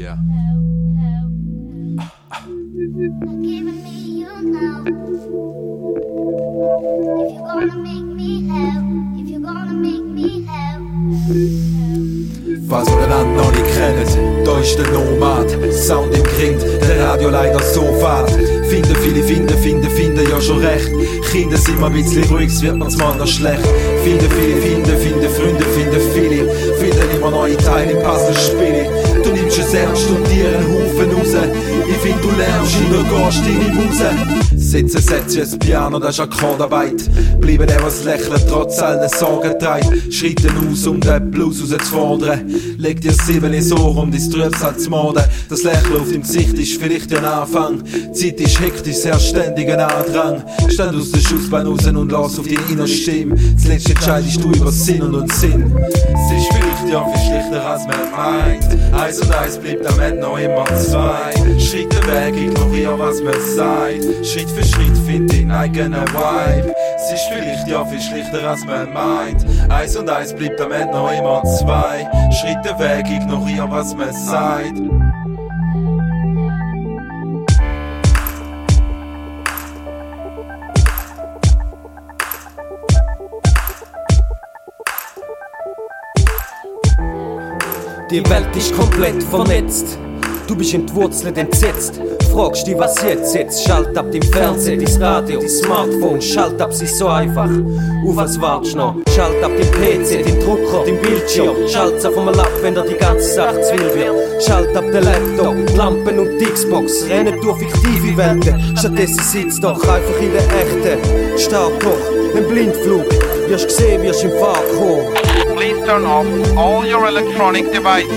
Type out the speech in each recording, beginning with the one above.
Yeah. War so der Land noch nie kennet, deutsch der Nomad, Sound im Grind, der Radio leider so fad. Finden viele, finden, finden, finden ja schon recht. Kinder sind mal ein bisschen ruhig, wird man's mal noch schlecht. Finden viele, finden, finden Freunde, finden viele, finden immer neue Teile im Puzzlespiel. Und dir einen Haufen raus. Ich find, du lernst du gehst deine Muse. Sitzen, setzen, ein Piano, das ist Akkordarbeit. Bleiben der, was lächelt, trotz allen Sorgen treibt. Schreiten aus, um den Blues rauszufordern. Leg dir sieben ins Ohr, um dein Trübsal zu morden. Das Lächeln auf deinem Gesicht ist vielleicht ein Anfang. Die Zeit ist hektisch, sehr ständig ein Andrang. Stand aus der Schussbahn raus und lass auf deine innere Stimme. Zuletzt entscheidest du über Sinn und Unsinn. Es ist vielleicht ja viel schlichter als man meint. Eins und eins bleibt am Ende noch immer zwei. Schritte weg, ignoriere was man sagt. Schritt für Schritt find deinen eigenen Vibe. Es ist vielleicht ja viel schlichter als man meint. Eins und eins bleibt am Ende noch immer zwei. Schritte weg, ignoriere was man sagt. Die Welt ist komplett vernetzt. Du bist entwurzelt, entsetzt. Fragst dich, was jetzt? Jetzt schalt ab dem Fernsehen, dein Radio, dein Smartphone. Schalt ab, sie so einfach. Auf was wartest noch? Schalt ab den PC, den Drucker, den Bildschirm. Schalt's auf einmal ab, wenn dir die ganze Sache zu viel wird. Schalt ab den Laptop, die Lampen und die Xbox. Rennen durch fiktive Welten. Stattdessen sitzt doch einfach in der echten. Start doch, ein Blindflug. Wirst gesehen, wirst im Fahrt kommen. Please turn off all your electronic devices.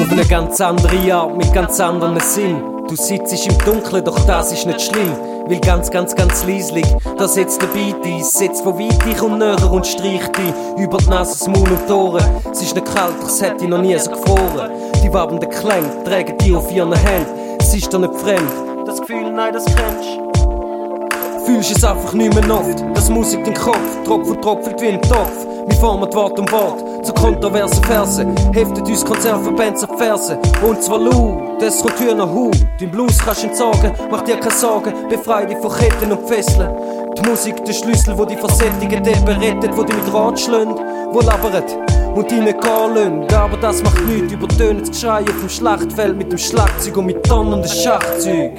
Auf eine ganz andere Art, mit ganz anderen Sinn. Du sitzt im Dunkeln, doch das ist nicht schlimm. Weil ganz, ganz, ganz leislich, da setzt der Beat ein. Setzt von weit ich und näher und streicht dich über die Nase, das Mund und die Ohren. Es ist nicht kalt, doch es hätte noch nie so gefroren. Die wabenden Klänge tragen die auf ihren Händen. Es ist dir nicht fremd. Das Gefühl, nein, das kennst Fühlst es einfach nicht mehr oft. Das Musik den Kopf, Tropfen tropft wie ein Topf. Wir formen Wort um Wort zu kontroversen Versen. Heftet uns Konzernverbände auf Fersen. Und zwar laut, das kommt Tür nach. Den Blues kannst du entsorgen, mach dir keine Sorgen. Befrei dich von Ketten und Fesseln. Die Musik, der Schlüssel, wo die Versättigten berettet, wo die mit Rat schlönt, wo labert und die nicht gehen lassen. Aber das macht nichts, übertönen das Geschrei auf dem Schlachtfeld mit dem Schlagzeug und mit donnernden Schachzeug.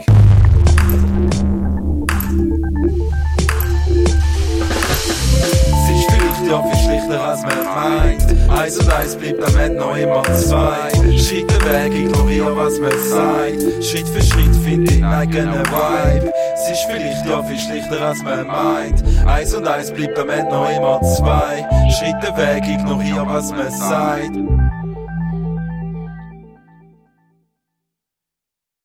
Als man meint. Eins und eins bleibt am Ende noch immer zwei. Schritte weg, ignoriere was man sagt. Schritt für Schritt find den eigenen Vibe. Es ist vielleicht ja viel schlichter als man meint. Eins und eins bleibt am Ende noch immer zwei. Schritte weg, ignoriere was man sagt.